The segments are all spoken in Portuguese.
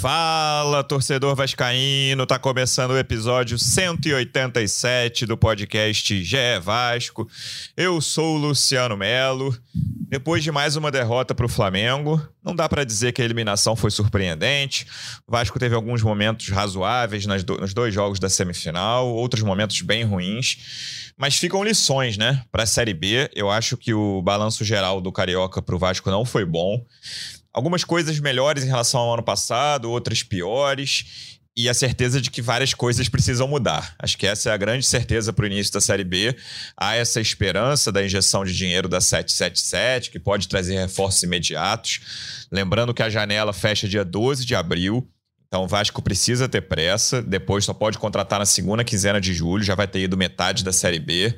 Fala, torcedor vascaíno, tá começando o episódio 187 do podcast GE Vasco. Eu sou o Luciano Melo. Depois de mais uma derrota para o Flamengo, não dá para dizer que a eliminação foi surpreendente. O Vasco teve alguns momentos razoáveis do, nos dois jogos da semifinal, outros momentos bem ruins. Mas ficam lições, né? Para a Série B, eu acho que o balanço geral do Carioca para o Vasco não foi bom algumas coisas melhores em relação ao ano passado, outras piores. E a certeza de que várias coisas precisam mudar. Acho que essa é a grande certeza para o início da Série B. Há essa esperança da injeção de dinheiro da 777, que pode trazer reforços imediatos. Lembrando que a janela fecha dia 12 de abril. Então o Vasco precisa ter pressa, depois só pode contratar na segunda quinzena de julho, já vai ter ido metade da Série B.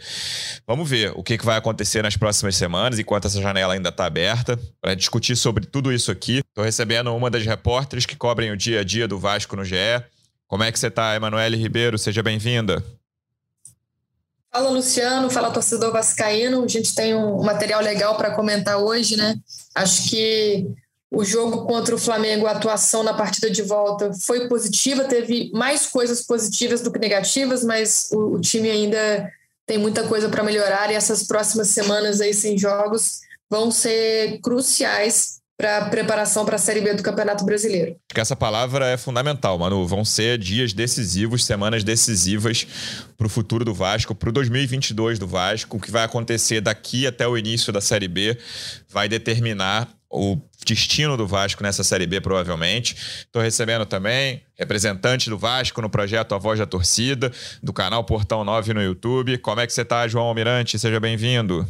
Vamos ver o que, vai acontecer nas próximas semanas, enquanto essa janela ainda está aberta, para discutir sobre tudo isso aqui. Estou recebendo uma das repórteres que cobrem o dia a dia do Vasco no GE. Como é que você está, Emanuele Ribeiro? Seja bem-vinda. Fala, Luciano. Fala, torcedor vascaíno. A gente tem um material legal para comentar hoje, né? Acho que o jogo contra o Flamengo, a atuação na partida de volta foi positiva, teve mais coisas positivas do que negativas, mas o, o time ainda tem muita coisa para melhorar e essas próximas semanas aí sem jogos vão ser cruciais para a preparação para a Série B do Campeonato Brasileiro. Que essa palavra é fundamental, Manu. Vão ser dias decisivos, semanas decisivas para o futuro do Vasco, para o 2022 do Vasco. O que vai acontecer daqui até o início da Série B vai determinar o destino do Vasco nessa Série B, provavelmente. Estou recebendo também representante do Vasco no projeto A Voz da Torcida, do canal Portão 9 no YouTube. Como é que você está, João Almirante? Seja bem-vindo.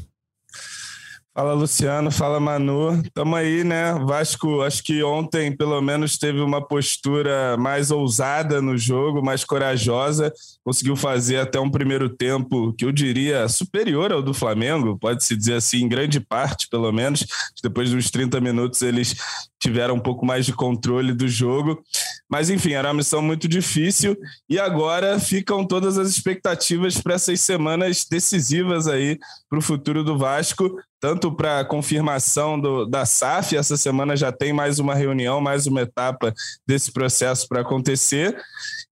Fala Luciano, fala Manu. Tamo aí, né? Vasco, acho que ontem pelo menos teve uma postura mais ousada no jogo, mais corajosa. Conseguiu fazer até um primeiro tempo que eu diria superior ao do Flamengo, pode-se dizer assim, em grande parte, pelo menos. Depois dos 30 minutos eles tiveram um pouco mais de controle do jogo. Mas enfim, era uma missão muito difícil e agora ficam todas as expectativas para essas semanas decisivas aí para o futuro do Vasco tanto para confirmação do, da SAF, essa semana já tem mais uma reunião, mais uma etapa desse processo para acontecer,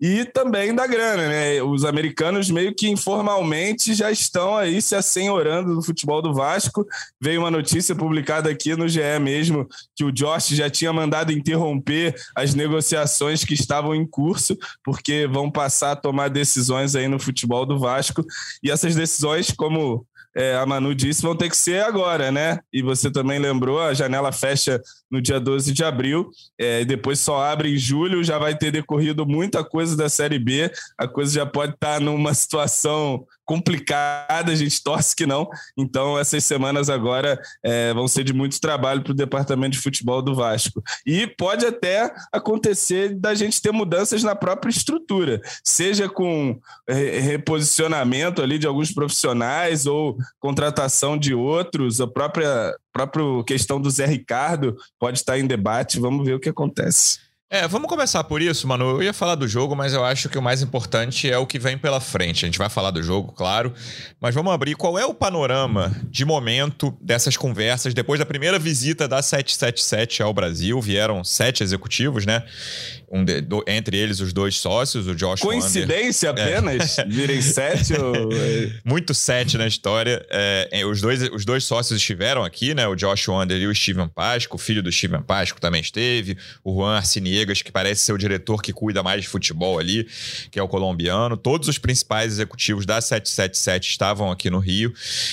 e também da grana, né? Os americanos meio que informalmente já estão aí se assenhorando do futebol do Vasco. Veio uma notícia publicada aqui no GE mesmo que o Josh já tinha mandado interromper as negociações que estavam em curso, porque vão passar a tomar decisões aí no futebol do Vasco, e essas decisões, como é, a Manu disse, vão ter que ser agora, né? E você também lembrou, a janela fecha no dia 12 de abril, é, depois só abre em julho, já vai ter decorrido muita coisa da Série B, a coisa já pode estar numa situação complicada, a gente torce que não. Então, essas semanas agora é, vão ser de muito trabalho para o departamento de futebol do Vasco. E pode até acontecer da gente ter mudanças na própria estrutura, seja com reposicionamento ali de alguns profissionais ou contratação de outros, a própria, própria questão do Zé Ricardo pode estar em debate. Vamos ver o que acontece. É, vamos começar por isso, mano. Eu ia falar do jogo, mas eu acho que o mais importante é o que vem pela frente. A gente vai falar do jogo, claro, mas vamos abrir qual é o panorama de momento dessas conversas depois da primeira visita da 777 ao Brasil. Vieram sete executivos, né? Um de, do, entre eles os dois sócios, o Josh Coincidência Wander. apenas? É. Virem sete ou... Muito sete na história. É, os, dois, os dois sócios estiveram aqui, né? O Josh Wander e o Steven Pasco. O filho do Steven Pasco também esteve. O Juan Que parece ser o diretor que cuida mais de futebol ali, que é o colombiano. Todos os principais executivos da 777 estavam aqui no Rio.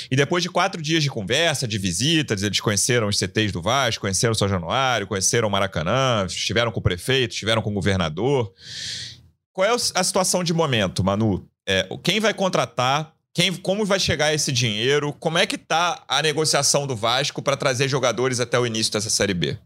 E depois de quatro dias de conversa, de visitas, eles conheceram os CTs do Vasco, conheceram o São Januário, conheceram o Maracanã, estiveram com o prefeito, estiveram com o governador. Qual é a situação de momento, Manu? É, quem vai contratar? Quem, como vai chegar esse dinheiro? Como é que tá a negociação do Vasco para trazer jogadores até o início dessa Série B?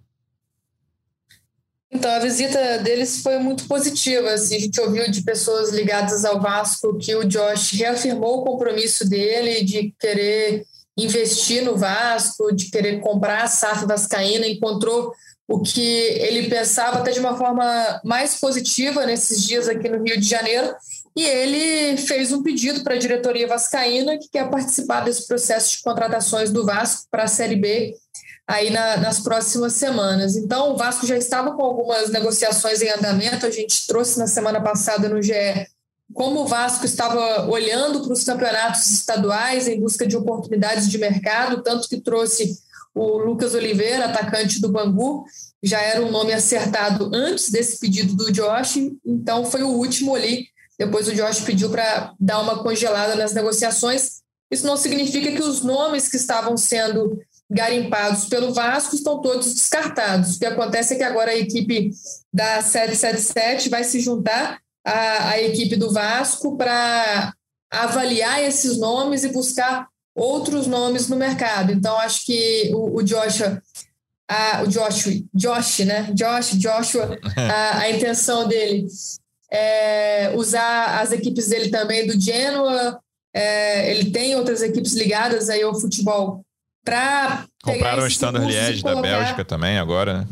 Então, a visita deles foi muito positiva. Assim, a gente ouviu de pessoas ligadas ao Vasco que o Josh reafirmou o compromisso dele de querer investir no Vasco, de querer comprar a SAF Vascaína, encontrou o que ele pensava até de uma forma mais positiva nesses dias aqui no Rio de Janeiro. E ele fez um pedido para a diretoria vascaína que quer participar desse processo de contratações do Vasco para a Série B aí na, nas próximas semanas. Então, o Vasco já estava com algumas negociações em andamento, a gente trouxe na semana passada no GE como o Vasco estava olhando para os campeonatos estaduais em busca de oportunidades de mercado, tanto que trouxe o Lucas Oliveira, atacante do Bangu, já era um nome acertado antes desse pedido do Josh, então foi o último ali. Depois o Josh pediu para dar uma congelada nas negociações. Isso não significa que os nomes que estavam sendo garimpados pelo Vasco estão todos descartados. O que acontece é que agora a equipe da 777 vai se juntar à, à equipe do Vasco para avaliar esses nomes e buscar outros nomes no mercado. Então, acho que o, o Joshua, a, o Joshua, Josh, né? Josh, Joshua, a, a intenção dele é usar as equipes dele também do Genoa. É, ele tem outras equipes ligadas aí ao futebol para compraram o Standard Liège da Bélgica também agora, né?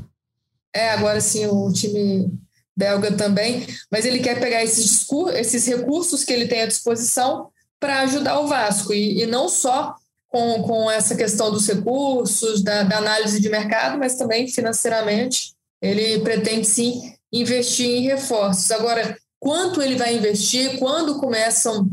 É, agora sim o time belga também, mas ele quer pegar esses, esses recursos que ele tem à disposição para ajudar o Vasco, e, e, não só com, com essa questão dos recursos, da, da análise de mercado, mas também financeiramente. Ele pretende sim investir em reforços. Agora, quanto ele vai investir, quando começam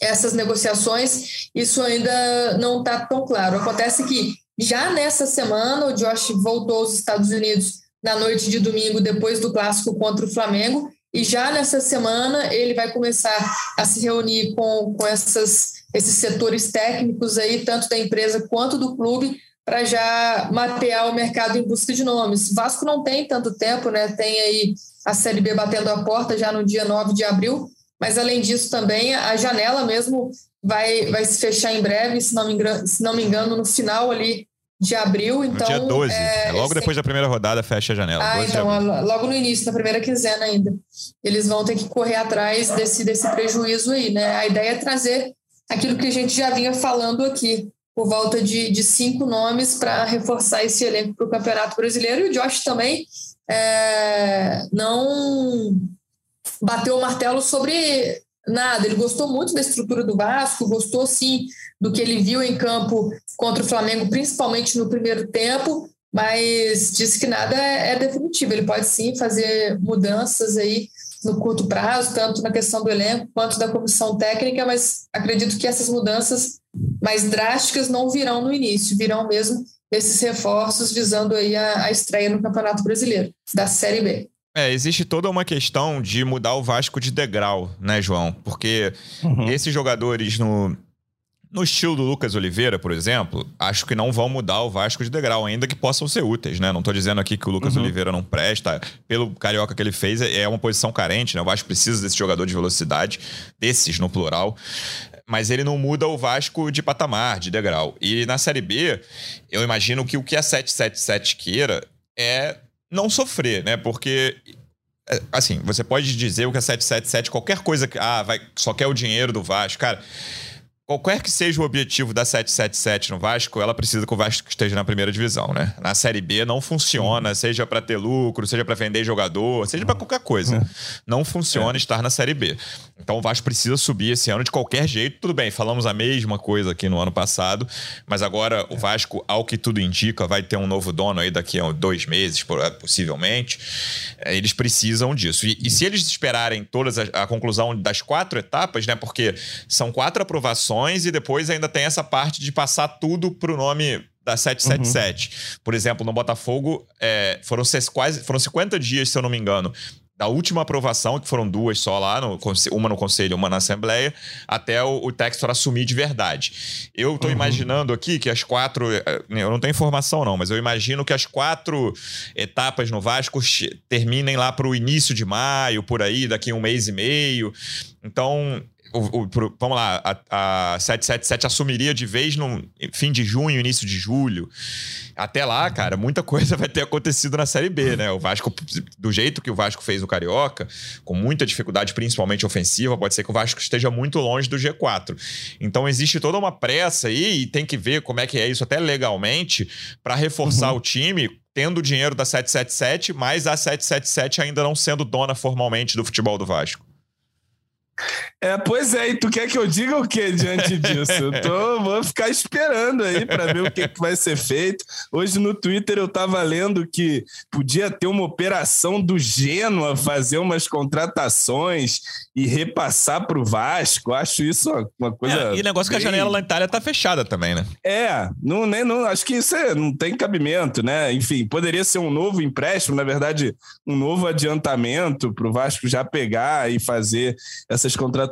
essas negociações, isso ainda não está tão claro. Acontece que já nessa semana o Josh voltou aos Estados Unidos na noite de domingo, depois do clássico contra o Flamengo, e já nessa semana ele vai começar a se reunir com, com essas, esses setores técnicos aí, tanto da empresa quanto do clube, para já mapear o mercado em busca de nomes. Vasco não tem tanto tempo, né? Tem aí a Série B batendo a porta já no dia 9 de abril, mas além disso também a janela mesmo vai, vai se fechar em breve, se não me engano, se não me engano no final ali de abril. Então, no dia 12, é, é logo depois da primeira rodada fecha a janela. Ah, então, logo no início, na primeira quinzena ainda. Eles vão ter que correr atrás desse, desse prejuízo aí, né? A ideia é trazer aquilo que a gente já vinha falando aqui, por volta de, de cinco nomes para reforçar esse elenco para o Campeonato Brasileiro. E o Josh também é, não bateu o martelo sobre nada. Ele gostou muito da estrutura do Vasco, gostou sim do que ele viu em campo contra o Flamengo, principalmente no primeiro tempo, mas disse que nada é, é definitivo. Ele pode sim fazer mudanças aí no curto prazo, tanto na questão do elenco quanto da comissão técnica, mas acredito que essas mudanças mais drásticas não virão no início, virão mesmo esses reforços visando aí a, a estreia no Campeonato Brasileiro, da Série B. É, existe toda uma questão de mudar o Vasco de degrau, né, João? Porque uhum. esses jogadores no, no estilo do Lucas Oliveira, por exemplo, acho que não vão mudar o Vasco de degrau, ainda que possam ser úteis, né? Não tô dizendo aqui que o Lucas uhum. Oliveira não presta. Pelo carioca que ele fez, é uma posição carente, né? O Vasco precisa desse jogador de velocidade, desses no plural. Mas ele não muda o Vasco de patamar, de degrau. E na Série B, eu imagino que o que a 777 queira é não sofrer, né? Porque é, assim, você pode dizer o que a 777, qualquer coisa que. Ah, vai, só quer o dinheiro do Vasco. Cara, qualquer que seja o objetivo da 777 no Vasco, ela precisa que o Vasco esteja na primeira divisão, né? Na Série B não funciona, uhum. seja para ter lucro, seja para vender jogador, seja para qualquer coisa. Uhum. Não funciona é. estar na Série B. Então o Vasco precisa subir esse ano de qualquer jeito. Tudo bem, falamos a mesma coisa aqui no ano passado, mas agora o Vasco, ao que tudo indica, vai ter um novo dono aí daqui a dois meses, possivelmente. É, eles precisam disso. E, e se eles esperarem todas a, a conclusão das quatro etapas, né? Porque são quatro aprovações e depois ainda tem essa parte de passar tudo pro nome da 777. Uhum. Por exemplo, no Botafogo, é, foram, quase, foram 50 dias, se eu não me engano, da última aprovação, que foram duas só lá, no, uma no Conselho uma na Assembleia, até o, o Textor assumir de verdade. Eu estou uhum. imaginando aqui que as quatro. É, eu não tenho informação, não, mas eu imagino que as quatro etapas no Vasco terminem lá para o início de maio, por aí, daqui um mês e meio. Então, o, o, pro, vamos lá, a, a 777 assumiria de vez no fim de junho, início de julho. Até lá, cara, muita coisa vai ter acontecido na Série B, né? O Vasco, do jeito que o Vasco fez o Carioca, com muita dificuldade, principalmente ofensiva, pode ser que o Vasco esteja muito longe do G4. Então existe toda uma pressa aí e tem que ver como é que é isso até legalmente para reforçar uhum. o time tendo o dinheiro da 777, mas a 777 ainda não sendo dona formalmente do futebol do Vasco. É, pois é, e tu quer que eu diga o que diante disso? Eu tô, vou ficar esperando aí para ver o que, que, vai ser feito. Hoje no Twitter eu tava lendo que podia ter uma operação do Genoa fazer umas contratações e repassar para o Vasco. Acho isso uma coisa. É, e negócio bem... que a janela na Itália tá fechada também, né? É, não, nem, não, acho que isso é, não tem cabimento, né? Enfim, poderia ser um novo empréstimo, na verdade, um novo adiantamento para o Vasco já pegar e fazer essas contratações.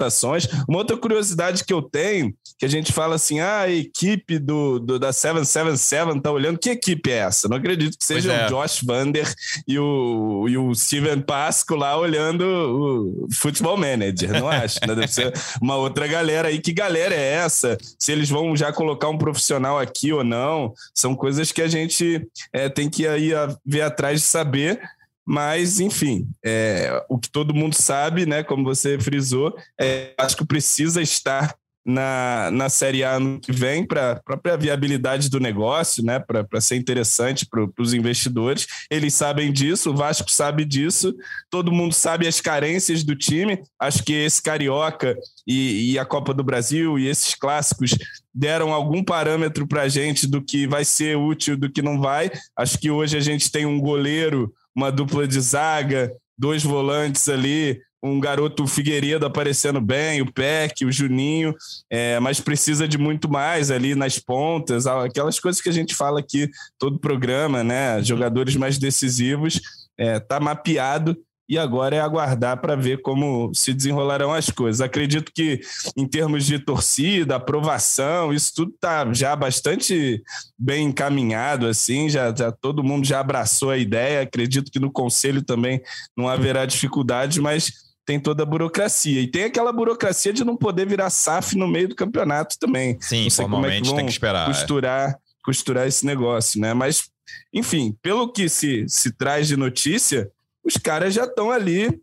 Uma outra curiosidade que eu tenho, que a gente fala assim: ah, a equipe do, do da 777 tá olhando. Que equipe é essa? Não acredito que seja é. o Josh Vander e o, e o Steven Pasco lá olhando o Futebol Manager, não acho. Né? Deve ser uma outra galera aí. Que galera é essa? Se eles vão já colocar um profissional aqui ou não? São coisas que a gente é, tem que aí ver atrás de saber. Mas, enfim, é, o que todo mundo sabe, né, como você frisou, é, acho que precisa estar na, na Série A ano que vem para a própria viabilidade do negócio, né? Para ser interessante para os investidores. Eles sabem disso, o Vasco sabe disso, todo mundo sabe as carências do time. Acho que esse Carioca e, e a Copa do Brasil e esses clássicos deram algum parâmetro para a gente do que vai ser útil, do que não vai. Acho que hoje a gente tem um goleiro, uma dupla de zaga, dois volantes ali, um garoto Figueiredo aparecendo bem, o Peck, o Juninho, é, mas precisa de muito mais ali nas pontas, aquelas coisas que a gente fala aqui todo programa, né? Jogadores mais decisivos, é, tá mapeado e agora é aguardar para ver como se desenrolarão as coisas. Acredito que, em termos de torcida, aprovação, isso tudo está já bastante bem encaminhado, assim, já, já todo mundo já abraçou a ideia. Acredito que no conselho também não haverá dificuldade, mas tem toda a burocracia. E tem aquela burocracia de não poder virar SAF no meio do campeonato também. Sim, formalmente é que tem que esperar. É. Costurar, costurar esse negócio, né? Mas, enfim, pelo que se, se traz de notícia, os caras já estão ali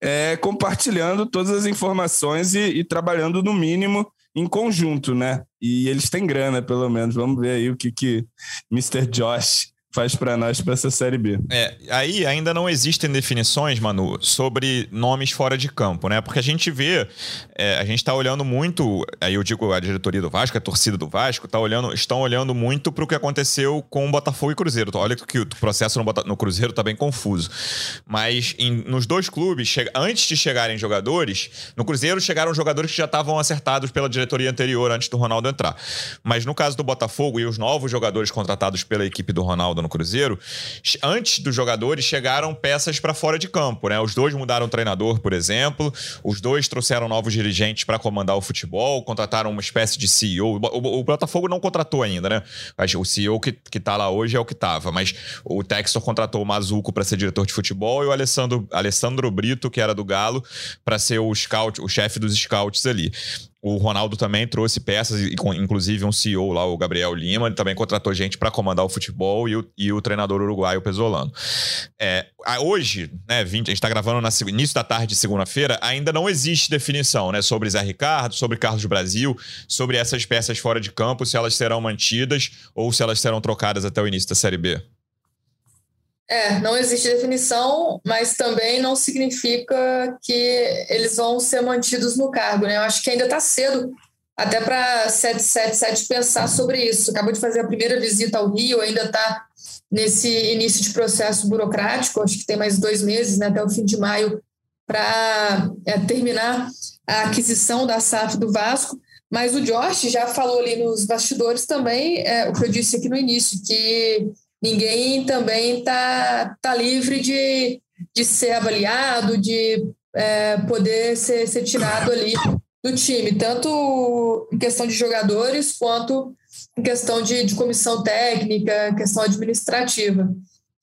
é, compartilhando todas as informações e, e, trabalhando no mínimo em conjunto, né? E eles têm grana, pelo menos. Vamos ver aí o que que Mr. Josh faz para nós para essa Série B. É, aí ainda não existem definições, Manu, sobre nomes fora de campo, né? Porque a gente vê, é, a gente está olhando muito, aí eu digo a diretoria do Vasco, a torcida do Vasco, tá olhando, estão olhando muito para o que aconteceu com o Botafogo e Cruzeiro. Olha que o processo no, no Cruzeiro está bem confuso. Mas em, nos dois clubes, antes de chegarem jogadores, no Cruzeiro chegaram jogadores que já estavam acertados pela diretoria anterior, antes do Ronaldo entrar. Mas no caso do Botafogo e os novos jogadores contratados pela equipe do Ronaldo no Cruzeiro, antes dos jogadores chegaram peças para fora de campo, né? Os dois mudaram treinador, por exemplo, os dois trouxeram novos dirigentes para comandar o futebol, contrataram uma espécie de CEO. O, o, Botafogo não contratou ainda, né? O CEO que, que tá lá hoje é o que tava, mas o Textor contratou o Mazuco para ser diretor de futebol e o Alessandro, Alessandro Brito, que era do Galo, para ser o scout, o chefe dos scouts ali. O Ronaldo também trouxe peças, inclusive um CEO lá, o Gabriel Lima, ele também contratou gente para comandar o futebol e o, e o treinador uruguaio Pesolano. É, hoje, né, 20, a gente está gravando no início da tarde de segunda-feira, ainda não existe definição né, sobre Zé Ricardo, sobre Carlos Brasil, sobre essas peças fora de campo, se elas serão mantidas ou se elas serão trocadas até o início da Série B. É, não existe definição, mas também não significa que eles vão ser mantidos no cargo, né? Eu acho que ainda está cedo até para 777 pensar sobre isso. Acabou de fazer a primeira visita ao Rio, ainda está nesse início de processo burocrático, acho que tem mais dois meses, né, até o fim de maio, para é, terminar a aquisição da SAF do Vasco. Mas o Josh já falou ali nos bastidores também, é, o que eu disse aqui no início, que ninguém também está tá livre de, de ser avaliado, de é, poder ser, ser tirado ali do time, tanto em questão de jogadores quanto em questão de, de comissão técnica, questão administrativa.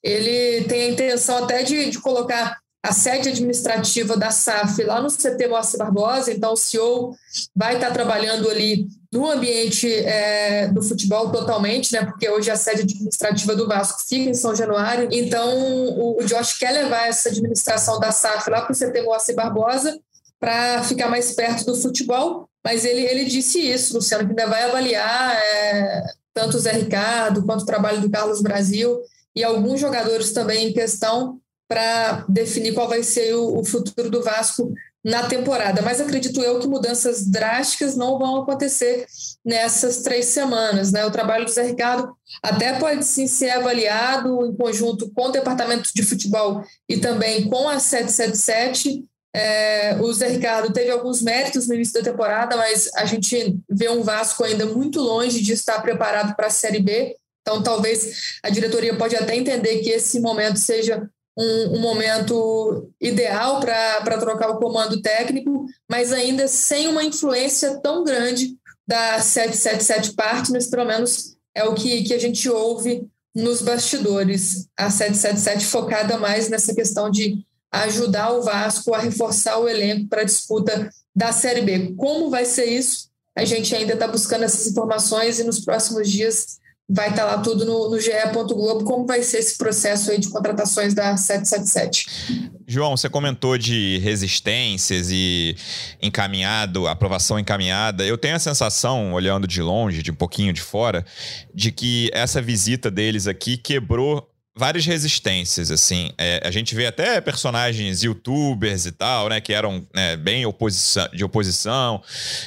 Ele tem a intenção até de, de colocar a sede administrativa da SAF lá no CT Moacir Barbosa, então o CEO vai estar trabalhando ali no ambiente é, do futebol totalmente, né? Porque hoje a sede administrativa do Vasco fica em São Januário. Então o, o Josh quer levar essa administração da SAF lá para o CT Moacir Barbosa para ficar mais perto do futebol. Mas ele, ele disse isso, Luciano, que ainda vai avaliar é, tanto o Zé Ricardo quanto o trabalho do Carlos Brasil e alguns jogadores também em questão para definir qual vai ser o, o, futuro do Vasco na temporada. Mas acredito eu que mudanças drásticas não vão acontecer nessas três semanas. Né? O trabalho do Zé Ricardo até pode sim ser avaliado em conjunto com o departamento de futebol e também com a 777. É, o Zé Ricardo teve alguns méritos no início da temporada, mas a gente vê um Vasco ainda muito longe de estar preparado para a Série B. Então, talvez a diretoria pode até entender que esse momento seja um, um momento ideal para trocar o comando técnico, mas ainda sem uma influência tão grande da 777 Partners, pelo menos é o que, que a gente ouve nos bastidores. A 777 focada mais nessa questão de ajudar o Vasco a reforçar o elenco para a disputa da Série B. Como vai ser isso? A gente ainda está buscando essas informações e nos próximos dias vai estar tá lá tudo no, no ge.globo, como vai ser esse processo aí de contratações da 777. João, você comentou de resistências e encaminhado, aprovação encaminhada. Eu tenho a sensação, olhando de longe, de um pouquinho de fora, de que essa visita deles aqui quebrou várias resistências, assim. É, a gente vê até personagens youtubers e tal, né, que eram né, bem oposição, de oposição.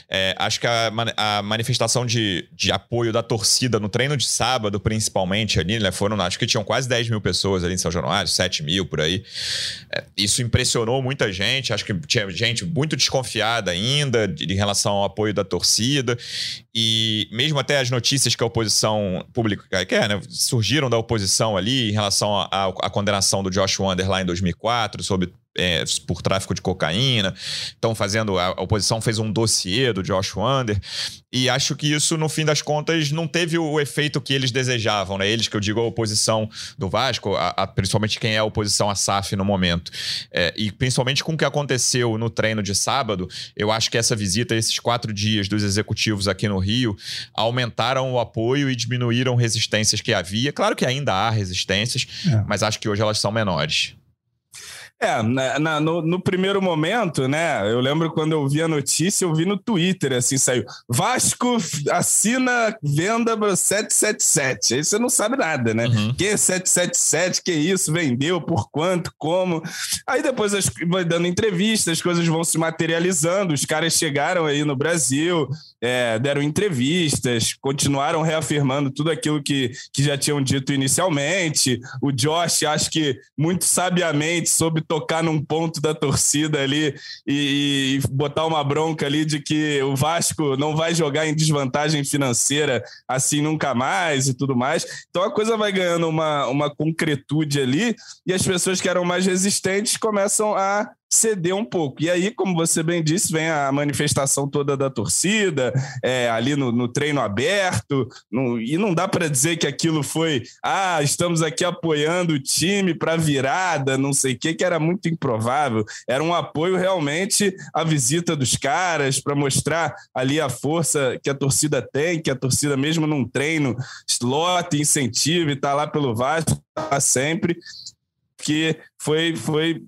É, acho que a, a manifestação de, de apoio da torcida no treino de sábado, principalmente ali, né, foram, acho que tinham quase 10 mil pessoas ali em São Januário, 7 mil por aí. É, isso impressionou muita gente. Acho que tinha gente muito desconfiada ainda de, de relação ao apoio da torcida. E mesmo até as notícias que a oposição pública quer, né, surgiram da oposição ali relação à condenação do Josh Wander lá em 2004 sobre é, por tráfico de cocaína. Estão fazendo. A, oposição fez um dossiê do Josh Wander. E acho que isso, no fim das contas, não teve o, o efeito que eles desejavam, né? Eles que eu digo a oposição do Vasco, a, a, principalmente quem é a oposição à SAF no momento. É, e principalmente com o que aconteceu no treino de sábado, eu acho que essa visita, esses quatro dias dos executivos aqui no Rio, aumentaram o apoio e diminuíram resistências que havia. Claro que ainda há resistências, é. mas acho que hoje elas são menores. É, na, na, no, no, primeiro momento, né? Eu lembro quando eu vi a notícia, eu vi no Twitter, assim, saiu Vasco assina venda para 777. Aí você não sabe nada, né? Uhum. Que 777, que isso, vendeu, por quanto, como. Aí depois as, vai dando entrevistas, as coisas vão se materializando, os caras chegaram aí no Brasil, é, deram entrevistas, continuaram reafirmando tudo aquilo que, que já tinham dito inicialmente. O Josh, acho que muito sabiamente, soube tocar num ponto da torcida ali e, e botar uma bronca ali de que o Vasco não vai jogar em desvantagem financeira assim nunca mais e tudo mais. Então a coisa vai ganhando uma, uma concretude ali e as pessoas que eram mais resistentes começam a ceder um pouco. E aí, como você bem disse, vem a manifestação toda da torcida, é, ali no, no, treino aberto, no, e não dá para dizer que aquilo foi, ah, estamos aqui apoiando o time para virada, não sei o que, que era muito improvável. Era um apoio realmente à visita dos caras, para mostrar ali a força que a torcida tem, que a torcida, mesmo num treino, slot, incentiva e está lá pelo Vasco, tá sempre que foi, foi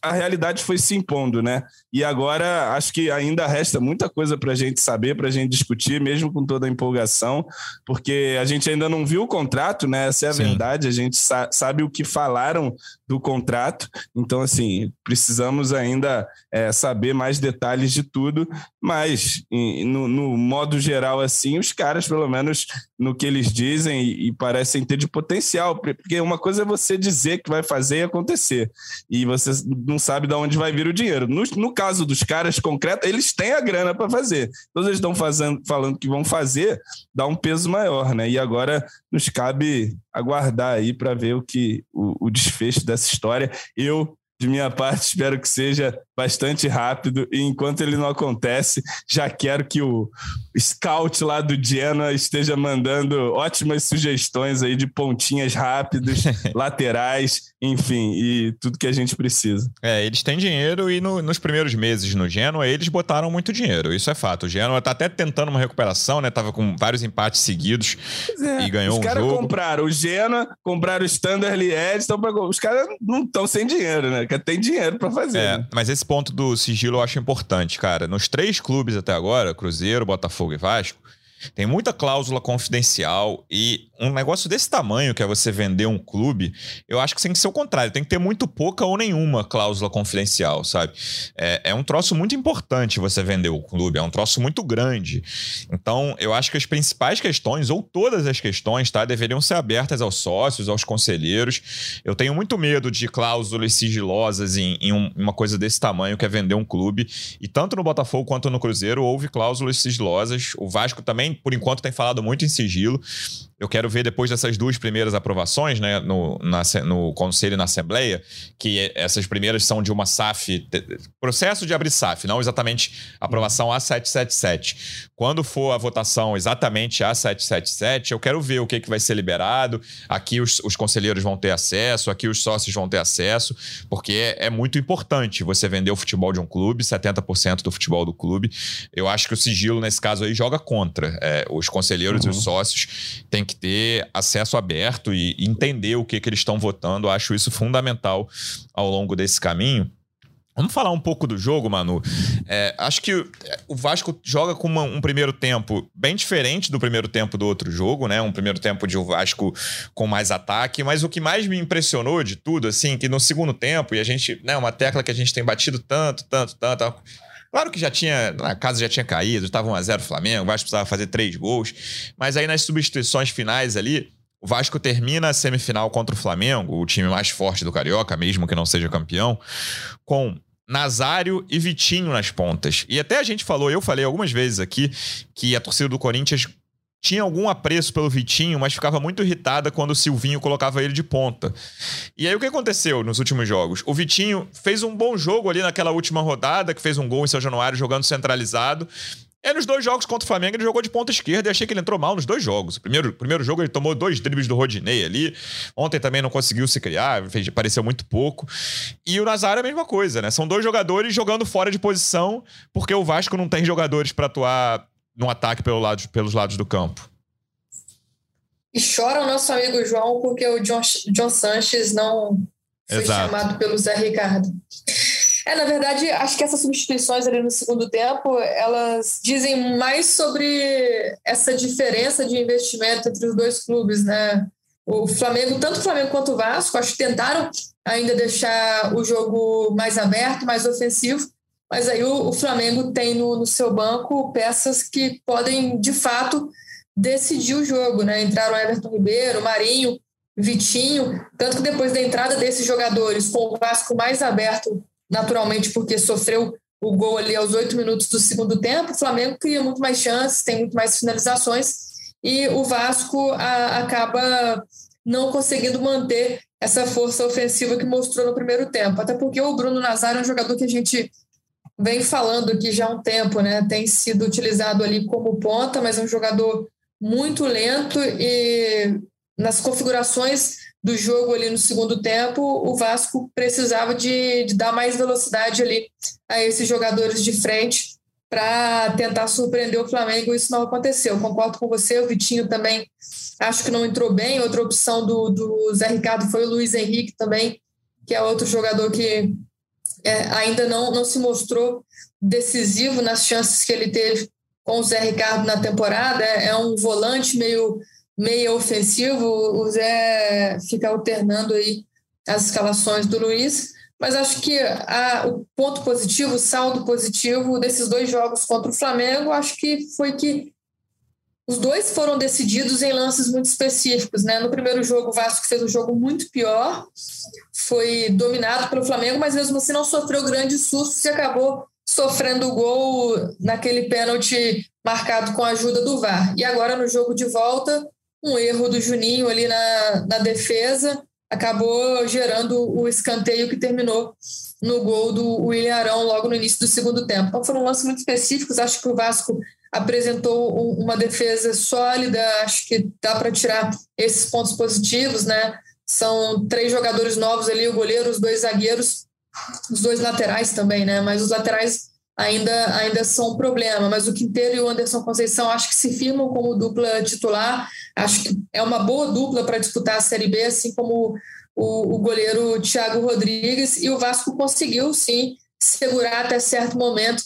a realidade foi se impondo, né? E agora acho que ainda resta muita coisa para a gente saber, para a gente discutir, mesmo com toda a empolgação, porque a gente ainda não viu o contrato, né? Essa é a Sim. verdade. A gente sa sabe o que falaram do contrato, então assim precisamos ainda é, saber mais detalhes de tudo, mas no, no, modo geral assim, os caras pelo menos no que eles dizem e, e parecem ter de potencial, porque uma coisa é você dizer que vai fazer e acontecer e você não sabe de onde vai vir o dinheiro. No, no caso dos caras concretos, eles têm a grana para fazer. Então, eles estão fazendo, falando que vão fazer, dá um peso maior, né? E agora nos cabe aguardar aí para ver o que o, o desfecho dessa história. Eu de minha parte, espero que seja bastante rápido. E enquanto ele não acontece, já quero que o scout lá do Genoa esteja mandando ótimas sugestões aí de pontinhas rápidas, laterais, enfim, e tudo que a gente precisa. É, eles têm dinheiro e no, nos primeiros meses no Genoa eles botaram muito dinheiro, isso é fato. O Genoa tá até tentando uma recuperação, né? Tava com vários empates seguidos é, e ganhou um jogo. Os caras compraram o Genoa, compraram o Standard Liège, então os caras não estão sem dinheiro, né? Tem dinheiro para fazer. É, né? mas esse ponto do sigilo eu acho importante, cara. Nos três clubes até agora, Cruzeiro, Botafogo e Vasco, Tem muita cláusula confidencial e um negócio desse tamanho, que é você vender um clube, eu acho que tem que ser o contrário. Tem que ter muito pouca ou nenhuma cláusula confidencial, sabe? É, é um troço muito importante você vender o clube, é um troço muito grande. Então, eu acho que as principais questões, ou todas as questões, tá, deveriam ser abertas aos sócios, aos conselheiros. Eu tenho muito medo de cláusulas sigilosas em, em um, uma coisa desse tamanho, que é vender um clube. E tanto no Botafogo quanto no Cruzeiro houve cláusulas sigilosas. O Vasco também, por enquanto, tem falado muito em sigilo. Eu quero ver depois dessas duas primeiras aprovações, né, no, na, no Conselho e na Assembleia, que essas primeiras são de uma SAF, processo de abrir SAF, não exatamente aprovação A777. Quando for a votação exatamente A777, eu quero ver o que, que vai ser liberado. Aqui os, os conselheiros vão ter acesso, aqui os sócios vão ter acesso, porque é, é muito importante você vender o futebol de um clube, 70% do futebol do clube. Eu acho que o sigilo, nesse caso aí, joga contra. É, os conselheiros uhum. e os sócios têm que que ter acesso aberto e entender o que, que eles estão votando. Eu acho isso fundamental ao longo desse caminho. Vamos falar um pouco do jogo, Manu. É, acho que o Vasco joga com uma, um primeiro tempo bem diferente do primeiro tempo do outro jogo, né? Um primeiro tempo de o Vasco com mais ataque, mas o que mais me impressionou de tudo, assim, que no segundo tempo, e a gente, né, uma tecla que a gente tem batido tanto, tanto, tanto, Claro que já tinha, a casa já tinha caído, estava 1x0 Flamengo, o Vasco precisava fazer três gols. Mas aí nas substituições finais ali, o Vasco termina a semifinal contra o Flamengo, o time mais forte do Carioca, mesmo que não seja campeão, com Nazário e Vitinho nas pontas. E até a gente falou, eu falei algumas vezes aqui, que a torcida do Corinthians tinha algum apreço pelo Vitinho, mas ficava muito irritada quando o Silvinho colocava ele de ponta. E aí o que aconteceu nos últimos jogos? O Vitinho fez um bom jogo ali naquela última rodada, que fez um gol em São Januário jogando centralizado. E nos dois jogos contra o Flamengo ele jogou de ponta esquerda e achei que ele entrou mal nos dois jogos. O primeiro, primeiro jogo ele tomou dois dribles do Rodinei ali. Ontem também não conseguiu se criar, fez, pareceu muito pouco. E o Nazário é a mesma coisa, né? São dois jogadores jogando fora de posição, porque o Vasco não tem jogadores para atuar no ataque pelo lado, pelos lados do campo. E chora o nosso amigo João porque o John, John Sanches não foi Exato. chamado pelo Zé Ricardo. É, na verdade, acho que essas substituições ali no segundo tempo, elas dizem mais sobre essa diferença de investimento entre os dois clubes, né? O Flamengo, tanto o Flamengo quanto o Vasco, acho que tentaram ainda deixar o jogo mais aberto, mais ofensivo, mas aí o, o Flamengo tem no, no, seu banco peças que podem, de fato, decidir o jogo, né? Entraram Everton Ribeiro, Marinho, Vitinho, tanto que depois da entrada desses jogadores, com o Vasco mais aberto, naturalmente, porque sofreu o gol ali aos oito minutos do segundo tempo, o Flamengo cria muito mais chances, tem muito mais finalizações, e o Vasco a, acaba não conseguindo manter essa força ofensiva que mostrou no primeiro tempo. Até porque o Bruno Nazário é um jogador que a gente vem falando aqui já há um tempo, né? Tem sido utilizado ali como ponta, mas é um jogador muito lento e nas configurações do jogo ali no segundo tempo, o Vasco precisava de, de dar mais velocidade ali a esses jogadores de frente para tentar surpreender o Flamengo. Isso não aconteceu. Concordo com você, o Vitinho também acho que não entrou bem. Outra opção do, do Zé Ricardo foi o Luiz Henrique também, que é outro jogador que é, ainda não, não se mostrou decisivo nas chances que ele teve com o Zé Ricardo na temporada. É, é um volante meio meio ofensivo. O Zé fica alternando aí as escalações do Luiz. Mas acho que a, o ponto positivo, o saldo positivo desses dois jogos contra o Flamengo, acho que foi que os dois foram decididos em lances muito específicos, né? No primeiro jogo, o Vasco fez um jogo muito pior, foi dominado pelo Flamengo, mas mesmo assim não sofreu grandes sustos e acabou sofrendo o gol naquele pênalti marcado com a ajuda do VAR. E agora no jogo de volta, um erro do Juninho ali na, na defesa acabou gerando o escanteio que terminou no gol do William Arão logo no início do segundo tempo. Então foram lances muito específicos, acho que o Vasco apresentou uma defesa sólida, acho que dá para tirar esses pontos positivos, né? São três jogadores novos ali, o goleiro, os dois zagueiros, os dois laterais também, né? Mas os laterais ainda, ainda são um problema. Mas o Quinteiro e o Anderson Conceição acho que se firmam como dupla titular. Acho que é uma boa dupla para disputar a Série B, assim como o, o goleiro Thiago Rodrigues. E o Vasco conseguiu, sim, segurar até certo momento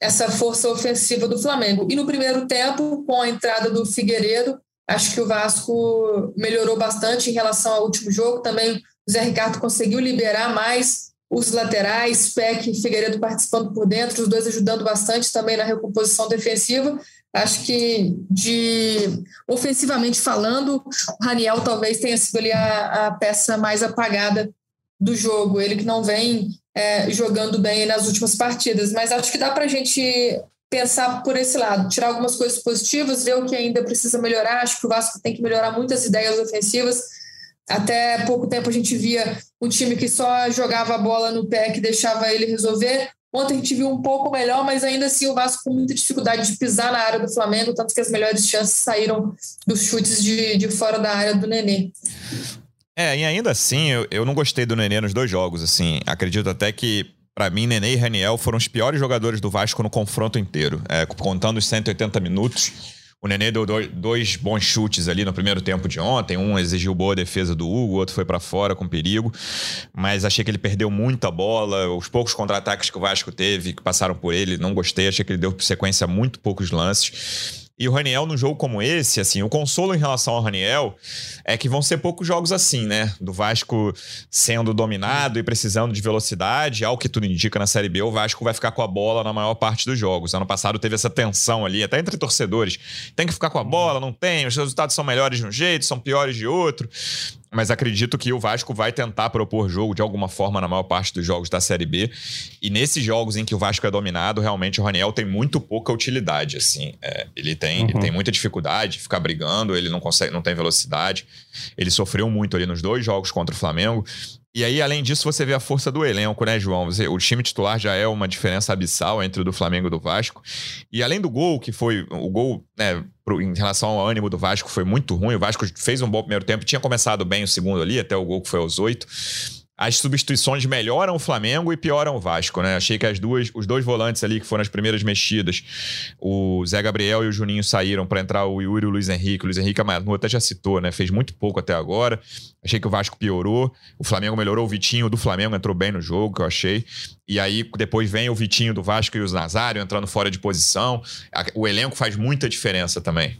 essa força ofensiva do Flamengo. E no primeiro tempo, com a entrada do Figueiredo, acho que o Vasco melhorou bastante em relação ao último jogo. Também o Zé Ricardo conseguiu liberar mais os laterais, Peck e Figueiredo participando por dentro, os dois ajudando bastante também na recomposição defensiva. Acho que de ofensivamente falando, o Raniel talvez tenha sido ali a, a peça mais apagada do jogo. Ele que não vem é, jogando bem nas últimas partidas, mas acho que dá para a gente pensar por esse lado, tirar algumas coisas positivas, ver o que ainda precisa melhorar. Acho que o Vasco tem que melhorar muitas ideias ofensivas. Até pouco tempo a gente via um time que só jogava a bola no pé, que deixava ele resolver. Ontem a gente viu um pouco melhor, mas ainda assim o Vasco com muita dificuldade de pisar na área do Flamengo, tanto que as melhores chances saíram dos chutes de, de fora da área do Nenê. É, e ainda assim, eu, eu não gostei do Nenê nos dois jogos, assim. Acredito até que, para mim, Nenê e Raniel foram os piores jogadores do Vasco no confronto inteiro. É, contando os 180 minutos. O Nenê deu dois, bons chutes ali no primeiro tempo de ontem. Um exigiu boa defesa do Hugo, o outro foi para fora com perigo. Mas achei que ele perdeu muita bola. Os poucos contra-ataques que o Vasco teve, que passaram por ele, não gostei. Achei que ele deu sequência a muito poucos lances. E o Raniel, num jogo como esse, assim, o consolo em relação ao Raniel é que vão ser poucos jogos assim, né? Do Vasco sendo dominado e precisando de velocidade, ao que tudo indica na Série B, o Vasco vai ficar com a bola na maior parte dos jogos. Ano passado teve essa tensão ali, até entre torcedores. Tem que ficar com a bola, não tem, os resultados são melhores de um jeito, são piores de outro mas acredito que o Vasco vai tentar propor jogo de alguma forma na maior parte dos jogos da Série B. E nesses jogos em que o Vasco é dominado, realmente o Raniel tem muito pouca utilidade. Assim, é, ele, tem, uhum. ele tem muita dificuldade de ficar brigando, ele não consegue, não tem velocidade. Ele sofreu muito ali nos dois jogos contra o Flamengo. E aí, além disso, você vê a força do elenco, né, João? Você, o time titular já é uma diferença abissal entre o do Flamengo e do Vasco. E além do gol, que foi o gol, né, pro, em relação ao ânimo do Vasco, foi muito ruim. O Vasco fez um bom primeiro tempo, tinha começado bem o segundo ali, até o gol que foi aos oito as substituições melhoram o Flamengo e pioram o Vasco, né? Achei que as duas, os dois volantes ali que foram as primeiras mexidas, o Zé Gabriel e o Juninho saíram para entrar o Yuri e o Luiz Henrique. O Luiz Henrique Manu até já citou, né? Fez muito pouco até agora. Achei que o Vasco piorou, o Flamengo melhorou, o Vitinho do Flamengo entrou bem no jogo, que eu achei. E aí depois vem o Vitinho do Vasco e o Nazário entrando fora de posição. O elenco faz muita diferença também.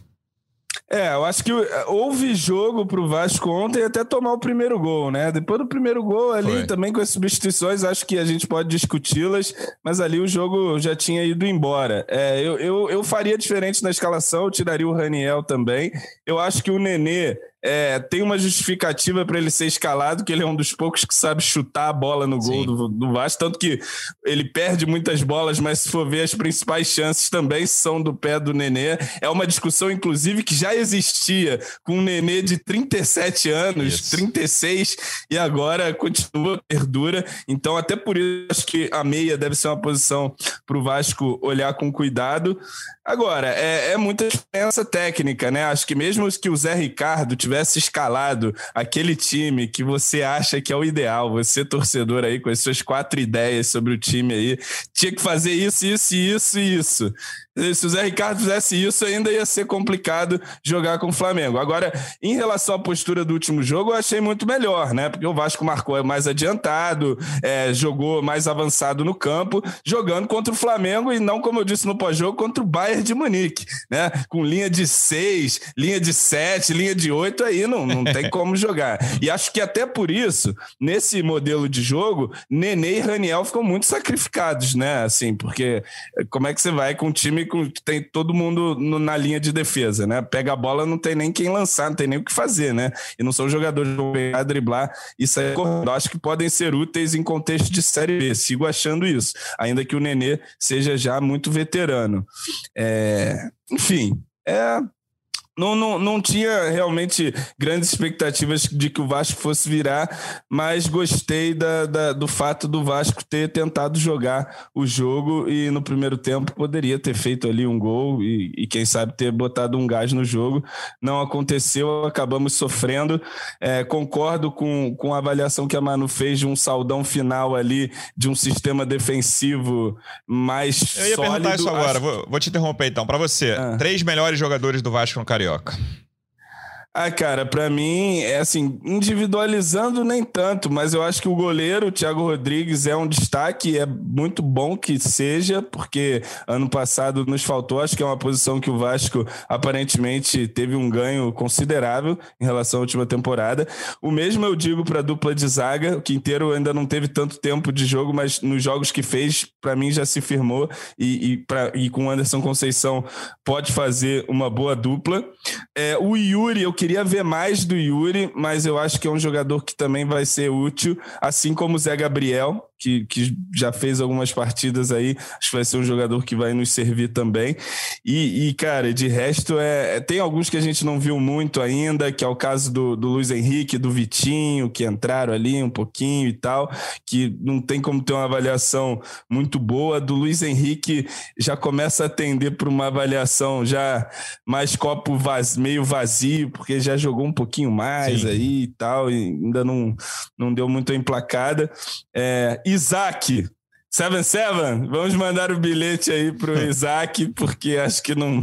É, eu acho que é, houve jogo pro Vasco ontem até tomar o primeiro gol, né? Depois do primeiro gol ali, Foi. também com as substituições, acho que a gente pode discuti-las, mas ali o jogo já tinha ido embora. É, eu, eu, eu faria diferente na escalação, eu tiraria o Raniel também. Eu acho que o Nenê é, tem uma justificativa para ele ser escalado, que ele é um dos poucos que sabe chutar a bola no gol do, do, Vasco, tanto que ele perde muitas bolas, mas se for ver, as principais chances também são do pé do Nenê. É uma discussão, inclusive, que já existia com um Nenê de 37 anos, Isso. 36, e agora continua, perdura. Então, até por isso, acho que a meia deve ser uma posição para o Vasco olhar com cuidado. Agora, é, é muita diferença técnica, né? Acho que mesmo que o Zé Ricardo tivesse escalado aquele time que você acha que é o ideal, você torcedor aí com as suas quatro ideias sobre o time aí, tinha que fazer isso, isso, isso e isso. Se o Zé Ricardo fizesse isso, ainda ia ser complicado jogar com o Flamengo. Agora, em relação à postura do último jogo, eu achei muito melhor, né? Porque o Vasco marcou mais adiantado, é, jogou mais avançado no campo, jogando contra o Flamengo e não, como eu disse no pós-jogo, contra o Bayern de Munique, né? Com linha de seis, linha de sete, linha de oito, aí não, não tem como jogar. E acho que até por isso, nesse modelo de jogo, Nenê e Raniel ficam muito sacrificados, né? Assim, porque como é que você vai com um time time com, tem todo mundo no, na linha de defesa, né? Pega a bola, não tem nem quem lançar, não tem nem o que fazer, né? E não são jogadores que vão driblar e sair correndo. Acho que podem ser úteis em contexto de Série B. Sigo achando isso, ainda que o Nenê seja já muito veterano. É... Enfim, é não, não, não tinha realmente grandes expectativas de que o Vasco fosse virar, mas gostei da, da, do fato do Vasco ter tentado jogar o jogo e no primeiro tempo poderia ter feito ali um gol e, e quem sabe ter botado um gás no jogo. Não aconteceu, acabamos sofrendo. É, concordo com, com a avaliação que a Manu fez de um saldão final ali, de um sistema defensivo mais Eu ia sólido. perguntar isso agora, Acho... vou, vou, te interromper então. Para você, ah. três melhores jogadores do Vasco no Carioca. Ah, cara, para mim é assim, individualizando nem tanto, mas eu acho que o goleiro, o Thiago Rodrigues, é um destaque, é muito bom que seja, porque ano passado nos faltou, acho que é uma posição que o Vasco aparentemente teve um ganho considerável em relação à última temporada. O mesmo eu digo para a dupla de zaga, o Quinteiro ainda não teve tanto tempo de jogo, mas nos jogos que fez, para mim já se firmou e, e, pra, e com Anderson Conceição pode fazer uma boa dupla. É, o Yuri, eu queria ver mais do Yuri, mas eu acho que é um jogador que também vai ser útil, assim como o Zé Gabriel, que, que já fez algumas partidas aí. Acho que vai ser um jogador que vai nos servir também. E, e cara, de resto, é, é, tem alguns que a gente não viu muito ainda, que é o caso do, do Luiz Henrique, do Vitinho, que entraram ali um pouquinho e tal, que não tem como ter uma avaliação muito boa. Do Luiz Henrique já começa a tender para uma avaliação já mais copo vazio, meio vazio, porque já jogou um pouquinho mais Sim. aí e tal, e ainda não, não deu muito emplacada. É, Isaac, Seven Seven, vamos mandar o bilhete aí pro Isaac, porque acho que não,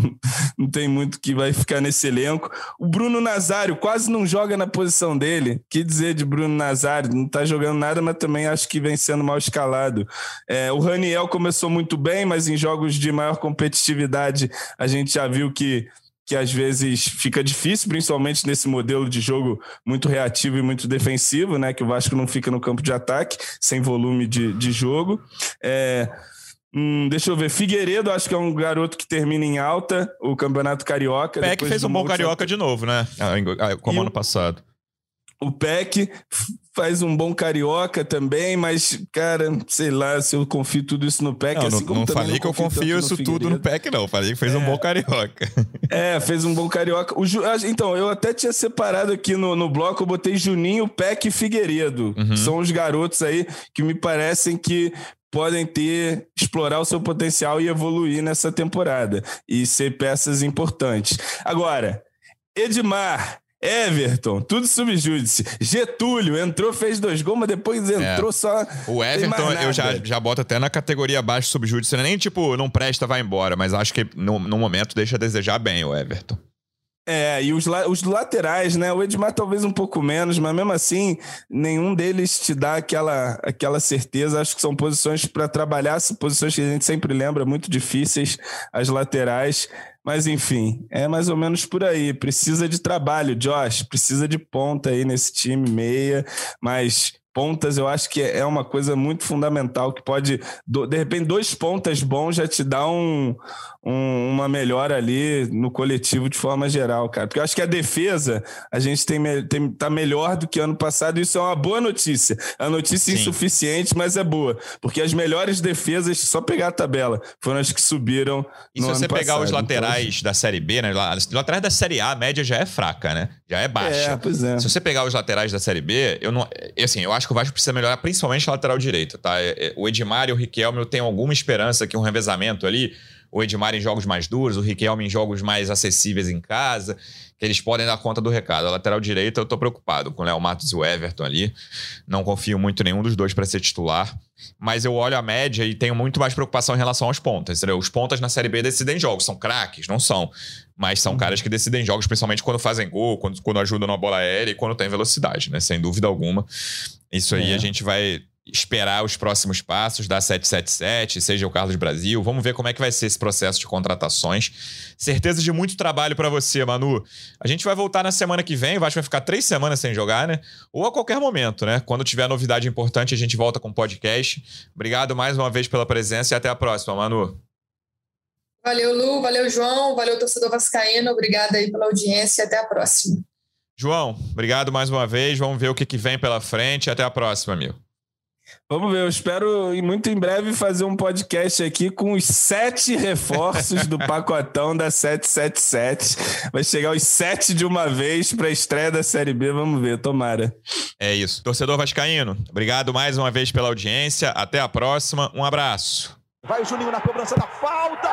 não tem muito que vai ficar nesse elenco. O Bruno Nazário quase não joga na posição dele. Que dizer de Bruno Nazário? Não tá jogando nada, mas também acho que vem sendo mal escalado. É, o Raniel começou muito bem, mas em jogos de maior competitividade a gente já viu que que às vezes fica difícil, principalmente nesse modelo de jogo muito reativo e muito defensivo, né? Que o Vasco não fica no campo de ataque, sem volume de, de jogo. É, hum, deixa eu ver, Figueiredo, acho que é um garoto que termina em alta o Campeonato Carioca. Peck fez um bom Carioca de novo, né? Ah, ah, como e ano passado. O Peck faz um bom carioca também, mas, cara, sei lá se eu confio tudo isso no Peck. Não, assim não, não falei não que eu confio isso tudo no Peck, não. Falei que fez é. um bom carioca. É, fez um bom carioca. O Ju... Então, eu até tinha separado aqui no, no bloco, eu botei Juninho, Peck e Figueiredo. Uhum. São os garotos aí que me parecem que podem ter, explorar o seu potencial e evoluir nessa temporada e ser peças importantes. Agora, Edmar Everton, tudo subjúdice. Getúlio entrou, fez dois gols, mas depois é. entrou é. só. O Everton, eu já, já boto até na categoria abaixo subjúdice. É nem tipo, não presta, vai embora, mas acho que no, no momento deixa a desejar bem o Everton. É, e os, os laterais, né? O Edmar talvez um pouco menos, mas mesmo assim, nenhum deles te dá aquela, aquela certeza. Acho que são posições para trabalhar, são posições que a gente sempre lembra muito difíceis, as laterais. Mas enfim, é mais ou menos por aí. Precisa de trabalho, Josh. Precisa de ponta aí nesse time, meia. Mas pontas, eu acho que é uma coisa muito fundamental que pode, de repente, dois pontas bons já te dá um, um, uma melhora ali no coletivo de forma geral, cara. Porque eu acho que a defesa a gente tem, tem tá melhor do que ano passado. E isso é uma boa notícia. É uma notícia Sim. insuficiente, mas é boa, porque as melhores defesas, só pegar a tabela, foram as que subiram. E se você pegar passado. os laterais então, da Série B, né? Os laterais da Série A, a média já é fraca, né? Já é baixa. É, pois é. Se você pegar os laterais da Série B, eu não, assim, eu acho que o Vasco precisa melhorar principalmente a lateral direita, tá? É, é, o Edmar e o Riquelme, eu tenho alguma esperança que um revezamento ali, o Edmar em jogos mais duros, o Riquelme em jogos mais acessíveis em casa, que eles podem dar conta do recado. A lateral direita eu tô preocupado com o Léo Matos e o Everton ali. Não confio muito em nenhum dos dois para ser titular. Mas eu olho a média e tenho muito mais preocupação em relação aos pontas. Entendeu? Os pontas na Série B decidem jogos. São craques? Não são. Mas são uhum. caras que decidem jogos, principalmente quando fazem gol, quando, quando ajudam na bola aérea e quando tem velocidade, né? Sem dúvida alguma. Isso aí é. a gente vai esperar os próximos passos da 777, seja o Carlos Brasil. Vamos ver como é que vai ser esse processo de contratações. Certeza de muito trabalho para você, Manu. A gente vai voltar na semana que vem, o Vasco vai ficar três semanas sem jogar, né? Ou a qualquer momento, né? Quando tiver novidade importante, a gente volta com o podcast. Obrigado mais uma vez pela presença e até a próxima, Manu. Valeu, Lu. Valeu, João. Valeu, torcedor vascaíno. Obrigada aí pela audiência e até a próxima. João, obrigado mais uma vez. Vamos ver o que, que vem pela frente. Até a próxima, amigo. Vamos ver, eu espero muito em breve fazer um podcast aqui com os sete reforços do pacotão da 777. Vai chegar os sete de uma vez para a estreia da Série B, vamos ver, tomara. É isso. Torcedor Vascaíno, obrigado mais uma vez pela audiência. Até a próxima. Um abraço. Vai o Juninho na cobrança da falta.